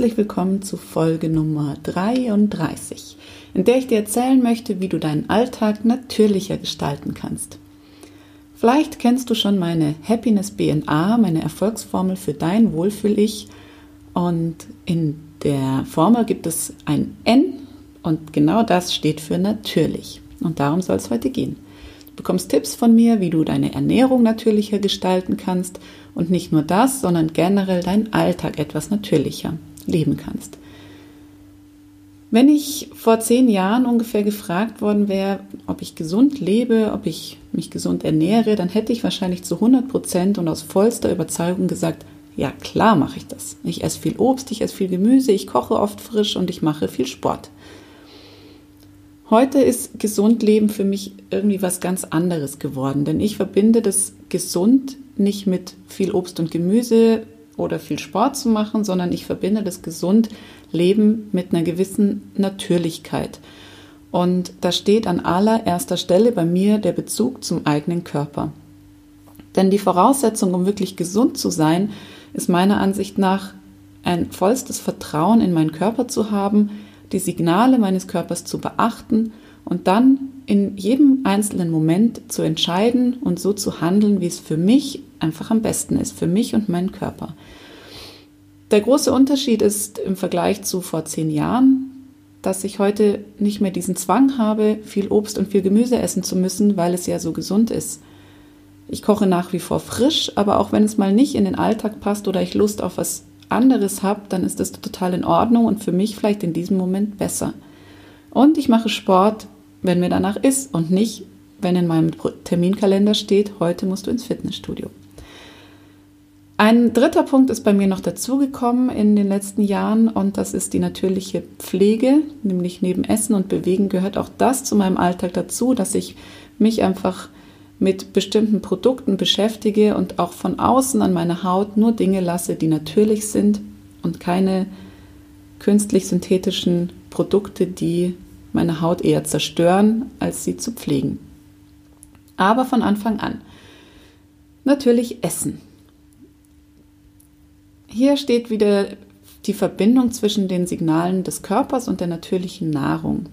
Herzlich willkommen zu Folge Nummer 33, in der ich dir erzählen möchte, wie du deinen Alltag natürlicher gestalten kannst. Vielleicht kennst du schon meine Happiness BNA, meine Erfolgsformel für dein Wohlfühl-Ich. Und in der Formel gibt es ein N und genau das steht für natürlich. Und darum soll es heute gehen. Du bekommst Tipps von mir, wie du deine Ernährung natürlicher gestalten kannst und nicht nur das, sondern generell deinen Alltag etwas natürlicher leben kannst. Wenn ich vor zehn Jahren ungefähr gefragt worden wäre, ob ich gesund lebe, ob ich mich gesund ernähre, dann hätte ich wahrscheinlich zu 100 Prozent und aus vollster Überzeugung gesagt, ja klar mache ich das. Ich esse viel Obst, ich esse viel Gemüse, ich koche oft frisch und ich mache viel Sport. Heute ist gesund leben für mich irgendwie was ganz anderes geworden, denn ich verbinde das gesund nicht mit viel Obst und Gemüse oder viel Sport zu machen, sondern ich verbinde das gesund Leben mit einer gewissen Natürlichkeit. Und da steht an allererster Stelle bei mir der Bezug zum eigenen Körper. Denn die Voraussetzung, um wirklich gesund zu sein, ist meiner Ansicht nach ein vollstes Vertrauen in meinen Körper zu haben, die Signale meines Körpers zu beachten und dann in jedem einzelnen Moment zu entscheiden und so zu handeln, wie es für mich einfach am besten ist, für mich und meinen Körper. Der große Unterschied ist im Vergleich zu vor zehn Jahren, dass ich heute nicht mehr diesen Zwang habe, viel Obst und viel Gemüse essen zu müssen, weil es ja so gesund ist. Ich koche nach wie vor frisch, aber auch wenn es mal nicht in den Alltag passt oder ich Lust auf was anderes habe, dann ist das total in Ordnung und für mich vielleicht in diesem Moment besser. Und ich mache Sport, wenn mir danach ist und nicht, wenn in meinem Terminkalender steht, heute musst du ins Fitnessstudio. Ein dritter Punkt ist bei mir noch dazugekommen in den letzten Jahren und das ist die natürliche Pflege, nämlich neben Essen und Bewegen gehört auch das zu meinem Alltag dazu, dass ich mich einfach mit bestimmten Produkten beschäftige und auch von außen an meine Haut nur Dinge lasse, die natürlich sind und keine künstlich synthetischen Produkte, die meine Haut eher zerstören, als sie zu pflegen. Aber von Anfang an. Natürlich Essen. Hier steht wieder die Verbindung zwischen den Signalen des Körpers und der natürlichen Nahrung.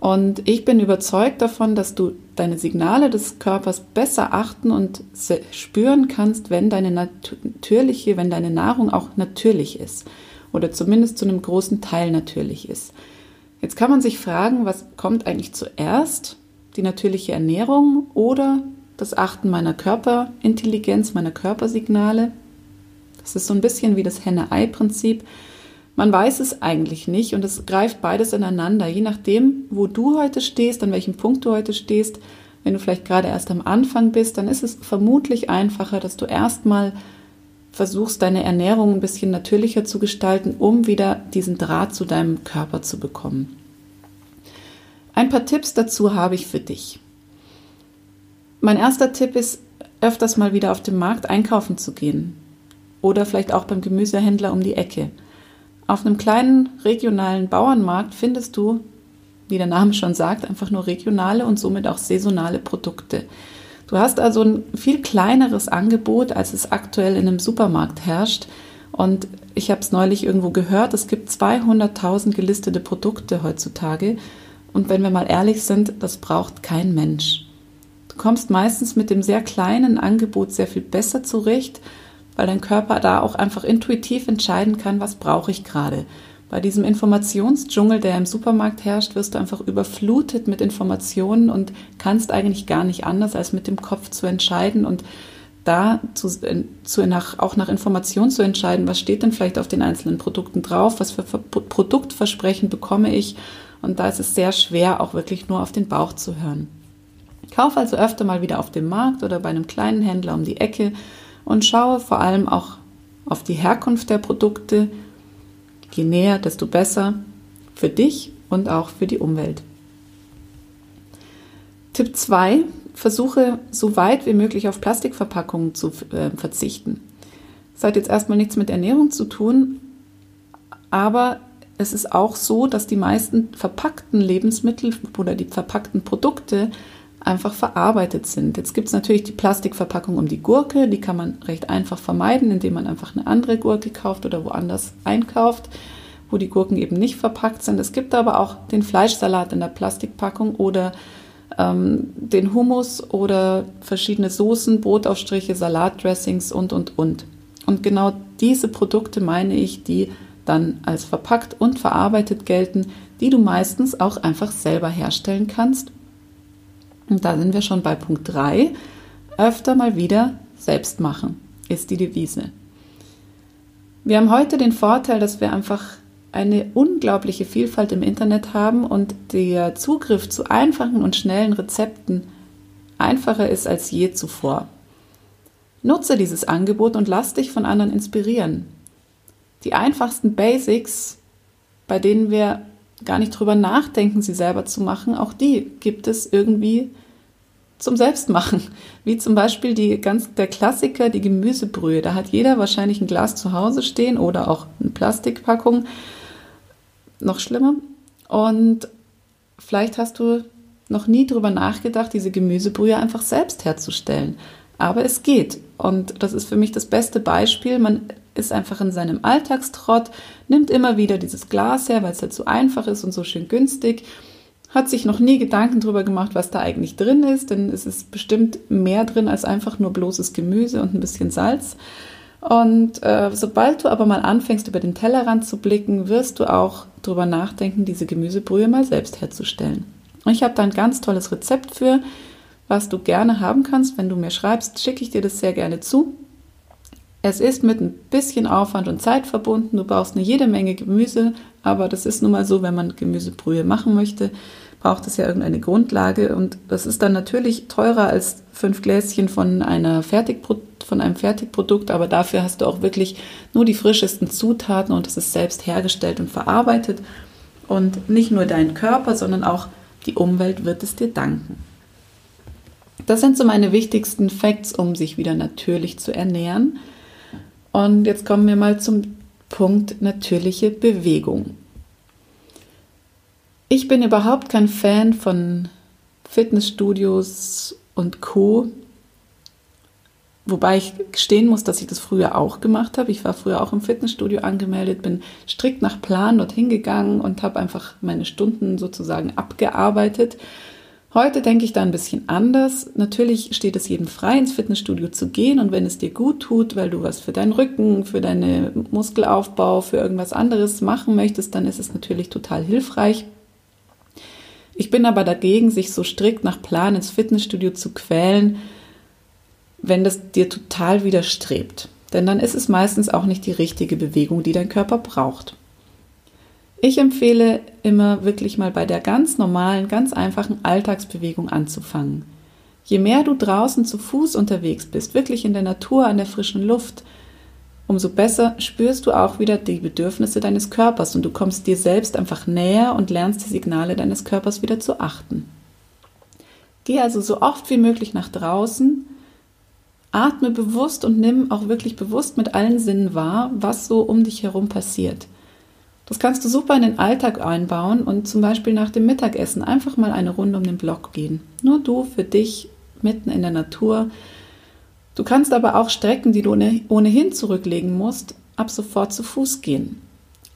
Und ich bin überzeugt davon, dass du deine Signale des Körpers besser achten und spüren kannst, wenn deine natürliche, wenn deine Nahrung auch natürlich ist oder zumindest zu einem großen Teil natürlich ist. Jetzt kann man sich fragen, was kommt eigentlich zuerst? Die natürliche Ernährung oder das Achten meiner Körperintelligenz, meiner Körpersignale? Es ist so ein bisschen wie das Henne-Ei-Prinzip. Man weiß es eigentlich nicht und es greift beides ineinander. Je nachdem, wo du heute stehst, an welchem Punkt du heute stehst, wenn du vielleicht gerade erst am Anfang bist, dann ist es vermutlich einfacher, dass du erstmal versuchst, deine Ernährung ein bisschen natürlicher zu gestalten, um wieder diesen Draht zu deinem Körper zu bekommen. Ein paar Tipps dazu habe ich für dich. Mein erster Tipp ist, öfters mal wieder auf dem Markt einkaufen zu gehen oder vielleicht auch beim Gemüsehändler um die Ecke. Auf einem kleinen regionalen Bauernmarkt findest du, wie der Name schon sagt, einfach nur regionale und somit auch saisonale Produkte. Du hast also ein viel kleineres Angebot, als es aktuell in einem Supermarkt herrscht. Und ich habe es neulich irgendwo gehört, es gibt 200.000 gelistete Produkte heutzutage. Und wenn wir mal ehrlich sind, das braucht kein Mensch. Du kommst meistens mit dem sehr kleinen Angebot sehr viel besser zurecht weil dein Körper da auch einfach intuitiv entscheiden kann, was brauche ich gerade. Bei diesem Informationsdschungel, der im Supermarkt herrscht, wirst du einfach überflutet mit Informationen und kannst eigentlich gar nicht anders, als mit dem Kopf zu entscheiden und da zu, zu nach, auch nach Informationen zu entscheiden, was steht denn vielleicht auf den einzelnen Produkten drauf, was für Produktversprechen bekomme ich. Und da ist es sehr schwer, auch wirklich nur auf den Bauch zu hören. Kauf also öfter mal wieder auf dem Markt oder bei einem kleinen Händler um die Ecke und schaue vor allem auch auf die Herkunft der Produkte. Je näher, desto besser für dich und auch für die Umwelt. Tipp 2. Versuche so weit wie möglich auf Plastikverpackungen zu äh, verzichten. Das hat jetzt erstmal nichts mit Ernährung zu tun, aber es ist auch so, dass die meisten verpackten Lebensmittel oder die verpackten Produkte einfach verarbeitet sind. Jetzt gibt es natürlich die Plastikverpackung um die Gurke, die kann man recht einfach vermeiden, indem man einfach eine andere Gurke kauft oder woanders einkauft, wo die Gurken eben nicht verpackt sind. Es gibt aber auch den Fleischsalat in der Plastikpackung oder ähm, den Hummus oder verschiedene Soßen, Brotaufstriche, Salatdressings und, und, und. Und genau diese Produkte meine ich, die dann als verpackt und verarbeitet gelten, die du meistens auch einfach selber herstellen kannst. Und da sind wir schon bei Punkt 3. Öfter mal wieder selbst machen, ist die Devise. Wir haben heute den Vorteil, dass wir einfach eine unglaubliche Vielfalt im Internet haben und der Zugriff zu einfachen und schnellen Rezepten einfacher ist als je zuvor. Nutze dieses Angebot und lass dich von anderen inspirieren. Die einfachsten Basics, bei denen wir gar nicht drüber nachdenken, sie selber zu machen, auch die gibt es irgendwie zum Selbstmachen. Wie zum Beispiel die ganz, der Klassiker, die Gemüsebrühe. Da hat jeder wahrscheinlich ein Glas zu Hause stehen oder auch eine Plastikpackung noch schlimmer. Und vielleicht hast du noch nie darüber nachgedacht, diese Gemüsebrühe einfach selbst herzustellen. Aber es geht. Und das ist für mich das beste Beispiel. Man ist einfach in seinem Alltagstrott, nimmt immer wieder dieses Glas her, weil es halt so einfach ist und so schön günstig. Hat sich noch nie Gedanken darüber gemacht, was da eigentlich drin ist, denn es ist bestimmt mehr drin als einfach nur bloßes Gemüse und ein bisschen Salz. Und äh, sobald du aber mal anfängst, über den Tellerrand zu blicken, wirst du auch darüber nachdenken, diese Gemüsebrühe mal selbst herzustellen. Und ich habe da ein ganz tolles Rezept für, was du gerne haben kannst. Wenn du mir schreibst, schicke ich dir das sehr gerne zu. Es ist mit ein bisschen Aufwand und Zeit verbunden. Du brauchst eine jede Menge Gemüse, aber das ist nun mal so, wenn man Gemüsebrühe machen möchte, braucht es ja irgendeine Grundlage und das ist dann natürlich teurer als fünf Gläschen von einer Fertigpro von einem Fertigprodukt, aber dafür hast du auch wirklich nur die frischesten Zutaten und es ist selbst hergestellt und verarbeitet und nicht nur dein Körper, sondern auch die Umwelt wird es dir danken. Das sind so meine wichtigsten Facts, um sich wieder natürlich zu ernähren. Und jetzt kommen wir mal zum Punkt natürliche Bewegung. Ich bin überhaupt kein Fan von Fitnessstudios und Co. Wobei ich gestehen muss, dass ich das früher auch gemacht habe. Ich war früher auch im Fitnessstudio angemeldet, bin strikt nach Plan dorthin gegangen und habe einfach meine Stunden sozusagen abgearbeitet. Heute denke ich da ein bisschen anders. Natürlich steht es jedem frei, ins Fitnessstudio zu gehen und wenn es dir gut tut, weil du was für deinen Rücken, für deinen Muskelaufbau, für irgendwas anderes machen möchtest, dann ist es natürlich total hilfreich. Ich bin aber dagegen, sich so strikt nach Plan ins Fitnessstudio zu quälen, wenn das dir total widerstrebt. Denn dann ist es meistens auch nicht die richtige Bewegung, die dein Körper braucht. Ich empfehle immer wirklich mal bei der ganz normalen, ganz einfachen Alltagsbewegung anzufangen. Je mehr du draußen zu Fuß unterwegs bist, wirklich in der Natur, an der frischen Luft, umso besser spürst du auch wieder die Bedürfnisse deines Körpers und du kommst dir selbst einfach näher und lernst die Signale deines Körpers wieder zu achten. Geh also so oft wie möglich nach draußen, atme bewusst und nimm auch wirklich bewusst mit allen Sinnen wahr, was so um dich herum passiert. Das kannst du super in den Alltag einbauen und zum Beispiel nach dem Mittagessen einfach mal eine Runde um den Block gehen. Nur du für dich mitten in der Natur. Du kannst aber auch Strecken, die du ohnehin zurücklegen musst, ab sofort zu Fuß gehen.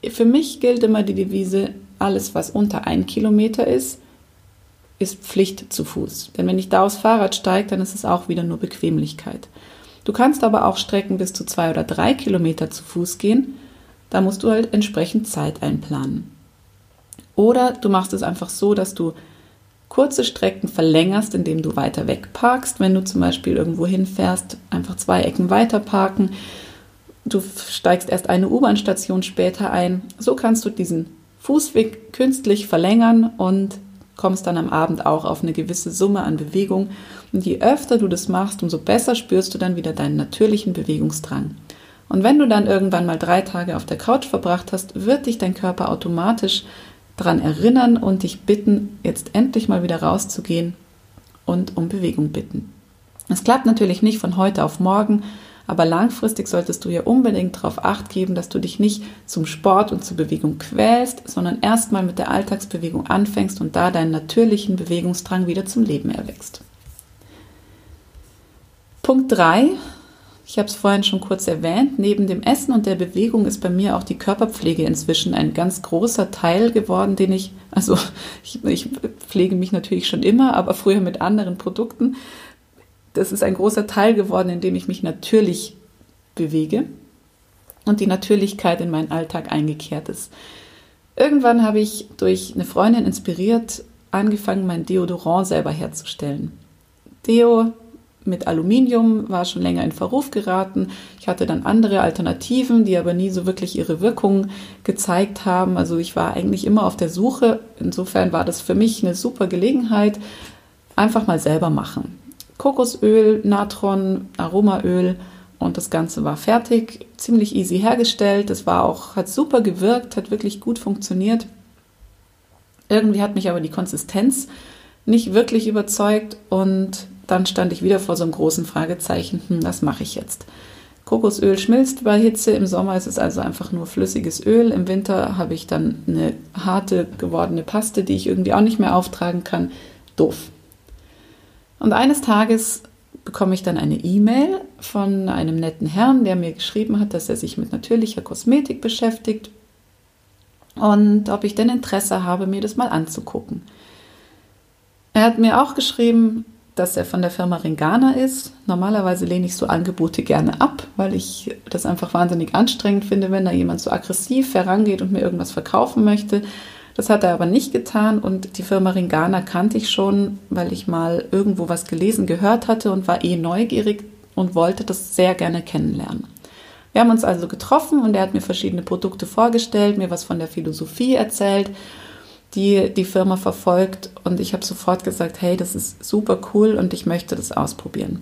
Für mich gilt immer die Devise, alles was unter ein Kilometer ist, ist Pflicht zu Fuß. Denn wenn ich da aufs Fahrrad steige, dann ist es auch wieder nur Bequemlichkeit. Du kannst aber auch Strecken bis zu zwei oder drei Kilometer zu Fuß gehen da musst du halt entsprechend Zeit einplanen. Oder du machst es einfach so, dass du kurze Strecken verlängerst, indem du weiter weg parkst. Wenn du zum Beispiel irgendwo hinfährst, einfach zwei Ecken weiter parken. Du steigst erst eine U-Bahn-Station später ein. So kannst du diesen Fußweg künstlich verlängern und kommst dann am Abend auch auf eine gewisse Summe an Bewegung. Und je öfter du das machst, umso besser spürst du dann wieder deinen natürlichen Bewegungsdrang. Und wenn du dann irgendwann mal drei Tage auf der Couch verbracht hast, wird dich dein Körper automatisch daran erinnern und dich bitten, jetzt endlich mal wieder rauszugehen und um Bewegung bitten. Es klappt natürlich nicht von heute auf morgen, aber langfristig solltest du ja unbedingt darauf acht geben, dass du dich nicht zum Sport und zur Bewegung quälst, sondern erstmal mit der Alltagsbewegung anfängst und da deinen natürlichen Bewegungsdrang wieder zum Leben erwächst. Punkt 3. Ich habe es vorhin schon kurz erwähnt. Neben dem Essen und der Bewegung ist bei mir auch die Körperpflege inzwischen ein ganz großer Teil geworden, den ich, also ich, ich pflege mich natürlich schon immer, aber früher mit anderen Produkten das ist ein großer Teil geworden, in dem ich mich natürlich bewege und die Natürlichkeit in meinen Alltag eingekehrt ist. Irgendwann habe ich durch eine Freundin inspiriert angefangen, mein Deodorant selber herzustellen. Deo mit Aluminium war schon länger in Verruf geraten. Ich hatte dann andere Alternativen, die aber nie so wirklich ihre Wirkung gezeigt haben. Also ich war eigentlich immer auf der Suche. Insofern war das für mich eine super Gelegenheit, einfach mal selber machen. Kokosöl, Natron, Aromaöl und das Ganze war fertig, ziemlich easy hergestellt. Es war auch, hat super gewirkt, hat wirklich gut funktioniert. Irgendwie hat mich aber die Konsistenz nicht wirklich überzeugt und dann stand ich wieder vor so einem großen Fragezeichen, hm, was mache ich jetzt? Kokosöl schmilzt bei Hitze, im Sommer ist es also einfach nur flüssiges Öl, im Winter habe ich dann eine harte gewordene Paste, die ich irgendwie auch nicht mehr auftragen kann. Doof. Und eines Tages bekomme ich dann eine E-Mail von einem netten Herrn, der mir geschrieben hat, dass er sich mit natürlicher Kosmetik beschäftigt und ob ich denn Interesse habe, mir das mal anzugucken. Er hat mir auch geschrieben, dass er von der Firma Ringana ist. Normalerweise lehne ich so Angebote gerne ab, weil ich das einfach wahnsinnig anstrengend finde, wenn da jemand so aggressiv herangeht und mir irgendwas verkaufen möchte. Das hat er aber nicht getan und die Firma Ringana kannte ich schon, weil ich mal irgendwo was gelesen, gehört hatte und war eh neugierig und wollte das sehr gerne kennenlernen. Wir haben uns also getroffen und er hat mir verschiedene Produkte vorgestellt, mir was von der Philosophie erzählt, die die Firma verfolgt und ich habe sofort gesagt, hey, das ist super cool und ich möchte das ausprobieren.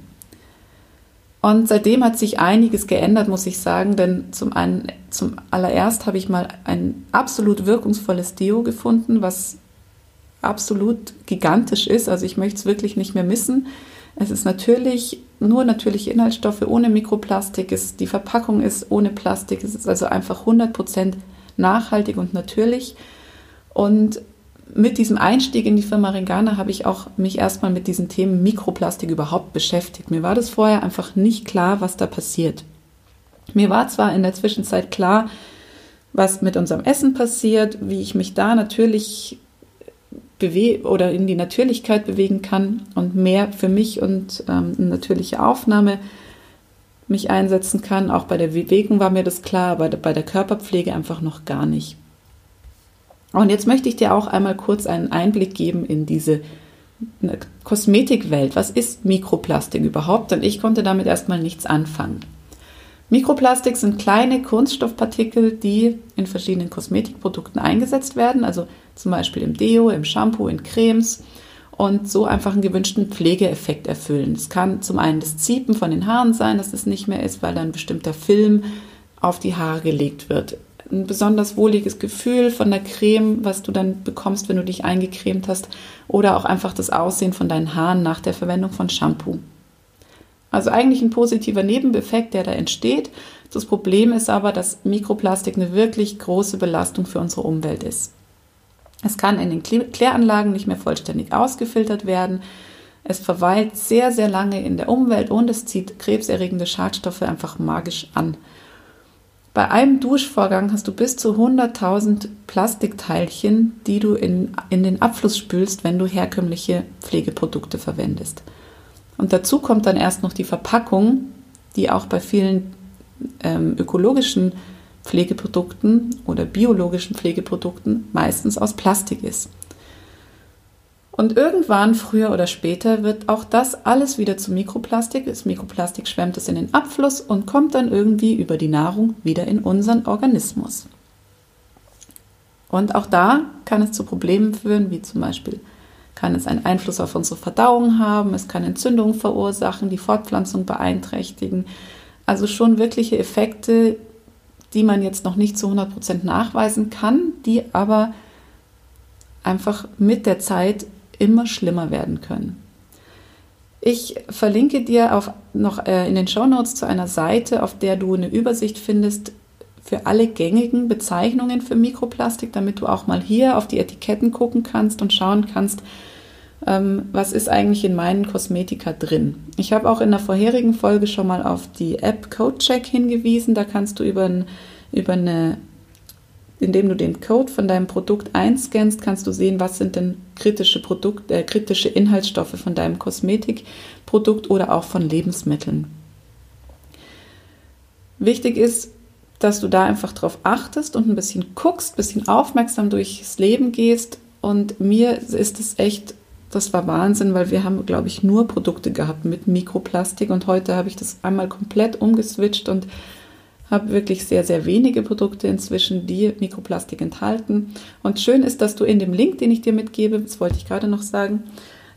Und seitdem hat sich einiges geändert, muss ich sagen, denn zum einen, zum allererst habe ich mal ein absolut wirkungsvolles Deo gefunden, was absolut gigantisch ist. Also ich möchte es wirklich nicht mehr missen. Es ist natürlich nur natürliche Inhaltsstoffe ohne Mikroplastik. Es, die Verpackung ist ohne Plastik. Es ist also einfach 100% nachhaltig und natürlich. Und mit diesem Einstieg in die Firma Ringana habe ich auch mich erstmal mit diesen Themen Mikroplastik überhaupt beschäftigt. Mir war das vorher einfach nicht klar, was da passiert. Mir war zwar in der Zwischenzeit klar, was mit unserem Essen passiert, wie ich mich da natürlich bewege oder in die Natürlichkeit bewegen kann und mehr für mich und ähm, natürliche Aufnahme mich einsetzen kann. Auch bei der Bewegung war mir das klar, aber bei der Körperpflege einfach noch gar nicht. Und jetzt möchte ich dir auch einmal kurz einen Einblick geben in diese Kosmetikwelt. Was ist Mikroplastik überhaupt? Denn ich konnte damit erstmal nichts anfangen. Mikroplastik sind kleine Kunststoffpartikel, die in verschiedenen Kosmetikprodukten eingesetzt werden, also zum Beispiel im Deo, im Shampoo, in Cremes und so einfach einen gewünschten Pflegeeffekt erfüllen. Es kann zum einen das Ziepen von den Haaren sein, dass es nicht mehr ist, weil dann ein bestimmter Film auf die Haare gelegt wird ein besonders wohliges Gefühl von der Creme, was du dann bekommst, wenn du dich eingecremt hast, oder auch einfach das Aussehen von deinen Haaren nach der Verwendung von Shampoo. Also eigentlich ein positiver Nebeneffekt, der da entsteht. Das Problem ist aber, dass Mikroplastik eine wirklich große Belastung für unsere Umwelt ist. Es kann in den Kläranlagen nicht mehr vollständig ausgefiltert werden. Es verweilt sehr, sehr lange in der Umwelt und es zieht krebserregende Schadstoffe einfach magisch an. Bei einem Duschvorgang hast du bis zu 100.000 Plastikteilchen, die du in, in den Abfluss spülst, wenn du herkömmliche Pflegeprodukte verwendest. Und dazu kommt dann erst noch die Verpackung, die auch bei vielen ähm, ökologischen Pflegeprodukten oder biologischen Pflegeprodukten meistens aus Plastik ist. Und irgendwann, früher oder später, wird auch das alles wieder zu Mikroplastik. Das Mikroplastik schwemmt es in den Abfluss und kommt dann irgendwie über die Nahrung wieder in unseren Organismus. Und auch da kann es zu Problemen führen, wie zum Beispiel kann es einen Einfluss auf unsere Verdauung haben, es kann Entzündungen verursachen, die Fortpflanzung beeinträchtigen. Also schon wirkliche Effekte, die man jetzt noch nicht zu 100% nachweisen kann, die aber einfach mit der Zeit immer schlimmer werden können. Ich verlinke dir auch noch äh, in den Show Notes zu einer Seite, auf der du eine Übersicht findest für alle gängigen Bezeichnungen für Mikroplastik, damit du auch mal hier auf die Etiketten gucken kannst und schauen kannst, ähm, was ist eigentlich in meinen Kosmetika drin. Ich habe auch in der vorherigen Folge schon mal auf die App CodeCheck hingewiesen. Da kannst du über, ein, über eine indem du den Code von deinem Produkt einscannst, kannst du sehen, was sind denn kritische Produkte, äh, kritische Inhaltsstoffe von deinem Kosmetikprodukt oder auch von Lebensmitteln. Wichtig ist, dass du da einfach drauf achtest und ein bisschen guckst, ein bisschen aufmerksam durchs Leben gehst. Und mir ist es echt, das war Wahnsinn, weil wir haben, glaube ich, nur Produkte gehabt mit Mikroplastik und heute habe ich das einmal komplett umgeswitcht und habe wirklich sehr, sehr wenige Produkte inzwischen, die Mikroplastik enthalten. Und schön ist, dass du in dem Link, den ich dir mitgebe, das wollte ich gerade noch sagen,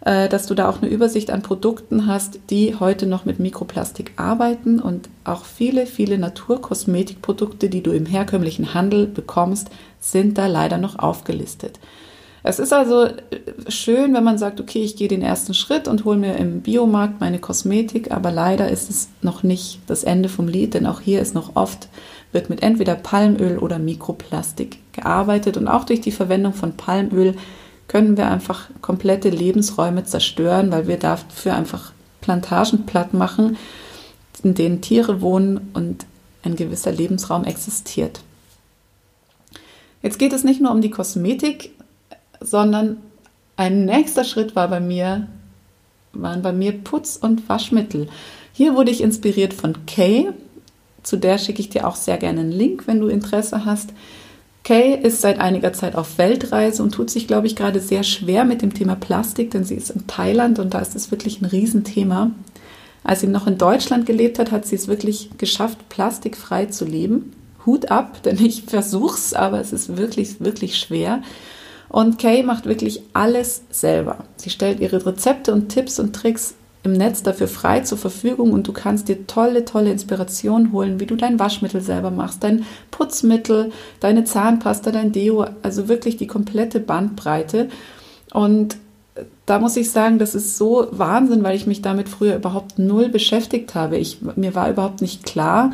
äh, dass du da auch eine Übersicht an Produkten hast, die heute noch mit Mikroplastik arbeiten und auch viele, viele Naturkosmetikprodukte, die du im herkömmlichen Handel bekommst, sind da leider noch aufgelistet. Es ist also äh, schön, wenn man sagt, okay, ich gehe den ersten Schritt und hole mir im Biomarkt meine Kosmetik, aber leider ist es noch nicht das Ende vom Lied, denn auch hier ist noch oft, wird mit entweder Palmöl oder Mikroplastik gearbeitet und auch durch die Verwendung von Palmöl können wir einfach komplette Lebensräume zerstören, weil wir dafür einfach Plantagen platt machen, in denen Tiere wohnen und ein gewisser Lebensraum existiert. Jetzt geht es nicht nur um die Kosmetik, sondern ein nächster Schritt war bei mir, waren bei mir Putz- und Waschmittel. Hier wurde ich inspiriert von Kay, zu der schicke ich dir auch sehr gerne einen Link, wenn du Interesse hast. Kay ist seit einiger Zeit auf Weltreise und tut sich, glaube ich, gerade sehr schwer mit dem Thema Plastik, denn sie ist in Thailand und da ist es wirklich ein Riesenthema. Als sie noch in Deutschland gelebt hat, hat sie es wirklich geschafft, plastikfrei zu leben. Hut ab, denn ich versuche es, aber es ist wirklich, wirklich schwer. Und Kay macht wirklich alles selber. Sie stellt ihre Rezepte und Tipps und Tricks im Netz dafür frei zur Verfügung und du kannst dir tolle, tolle Inspirationen holen, wie du dein Waschmittel selber machst, dein Putzmittel, deine Zahnpasta, dein Deo, also wirklich die komplette Bandbreite. Und da muss ich sagen, das ist so Wahnsinn, weil ich mich damit früher überhaupt null beschäftigt habe. Ich, mir war überhaupt nicht klar,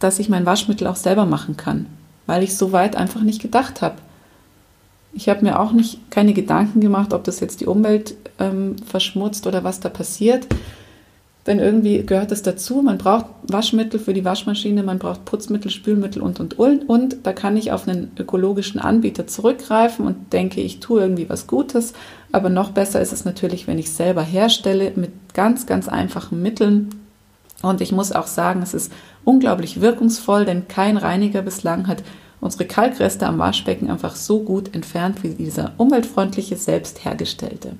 dass ich mein Waschmittel auch selber machen kann, weil ich so weit einfach nicht gedacht habe. Ich habe mir auch nicht keine Gedanken gemacht, ob das jetzt die Umwelt ähm, verschmutzt oder was da passiert. Denn irgendwie gehört es dazu. Man braucht Waschmittel für die Waschmaschine, man braucht Putzmittel, Spülmittel und, und, und. Und da kann ich auf einen ökologischen Anbieter zurückgreifen und denke, ich tue irgendwie was Gutes. Aber noch besser ist es natürlich, wenn ich es selber herstelle mit ganz, ganz einfachen Mitteln. Und ich muss auch sagen, es ist unglaublich wirkungsvoll, denn kein Reiniger bislang hat unsere Kalkreste am Waschbecken einfach so gut entfernt wie dieser umweltfreundliche, selbst hergestellte.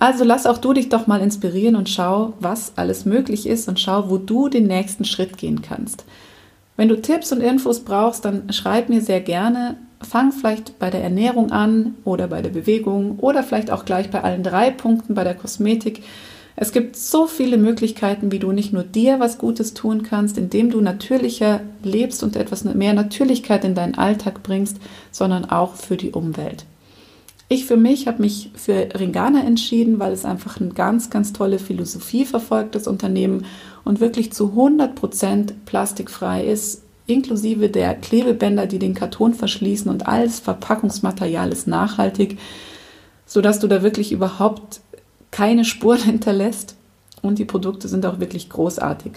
Also lass auch du dich doch mal inspirieren und schau, was alles möglich ist und schau, wo du den nächsten Schritt gehen kannst. Wenn du Tipps und Infos brauchst, dann schreib mir sehr gerne. Fang vielleicht bei der Ernährung an oder bei der Bewegung oder vielleicht auch gleich bei allen drei Punkten bei der Kosmetik. Es gibt so viele Möglichkeiten, wie du nicht nur dir was Gutes tun kannst, indem du natürlicher lebst und etwas mehr Natürlichkeit in deinen Alltag bringst, sondern auch für die Umwelt. Ich für mich habe mich für Ringana entschieden, weil es einfach eine ganz, ganz tolle Philosophie verfolgt, das Unternehmen, und wirklich zu 100 Prozent plastikfrei ist, inklusive der Klebebänder, die den Karton verschließen und alles Verpackungsmaterial ist nachhaltig, sodass du da wirklich überhaupt keine Spuren hinterlässt und die Produkte sind auch wirklich großartig.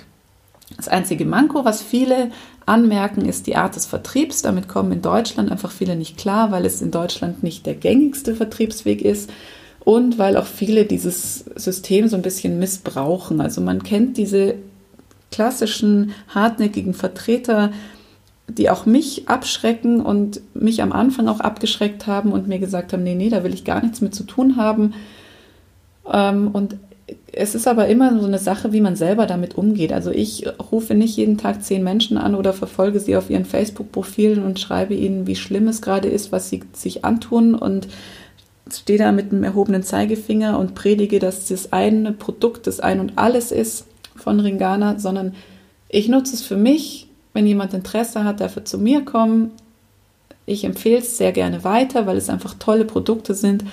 Das einzige Manko, was viele anmerken, ist die Art des Vertriebs. Damit kommen in Deutschland einfach viele nicht klar, weil es in Deutschland nicht der gängigste Vertriebsweg ist und weil auch viele dieses System so ein bisschen missbrauchen. Also man kennt diese klassischen hartnäckigen Vertreter, die auch mich abschrecken und mich am Anfang auch abgeschreckt haben und mir gesagt haben, nee, nee, da will ich gar nichts mit zu tun haben. Ähm, und es ist aber immer so eine Sache, wie man selber damit umgeht. Also ich rufe nicht jeden Tag zehn Menschen an oder verfolge sie auf ihren Facebook-Profilen und schreibe ihnen, wie schlimm es gerade ist, was sie sich antun und stehe da mit einem erhobenen Zeigefinger und predige, dass das eine Produkt das Ein und Alles ist von Ringana, sondern ich nutze es für mich. Wenn jemand Interesse hat, dafür zu mir kommen. Ich empfehle es sehr gerne weiter, weil es einfach tolle Produkte sind.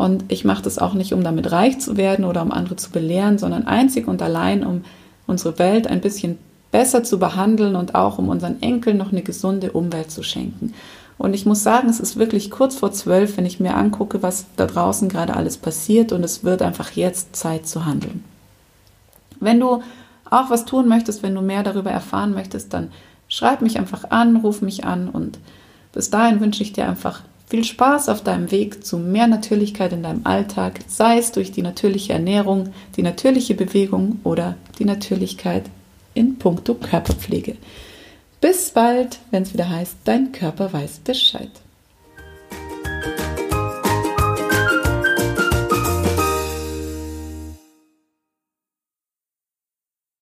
Und ich mache das auch nicht, um damit reich zu werden oder um andere zu belehren, sondern einzig und allein, um unsere Welt ein bisschen besser zu behandeln und auch um unseren Enkeln noch eine gesunde Umwelt zu schenken. Und ich muss sagen, es ist wirklich kurz vor zwölf, wenn ich mir angucke, was da draußen gerade alles passiert und es wird einfach jetzt Zeit zu handeln. Wenn du auch was tun möchtest, wenn du mehr darüber erfahren möchtest, dann schreib mich einfach an, ruf mich an und bis dahin wünsche ich dir einfach viel Spaß auf deinem Weg zu mehr Natürlichkeit in deinem Alltag, sei es durch die natürliche Ernährung, die natürliche Bewegung oder die Natürlichkeit in puncto Körperpflege. Bis bald, wenn es wieder heißt, dein Körper weiß Bescheid.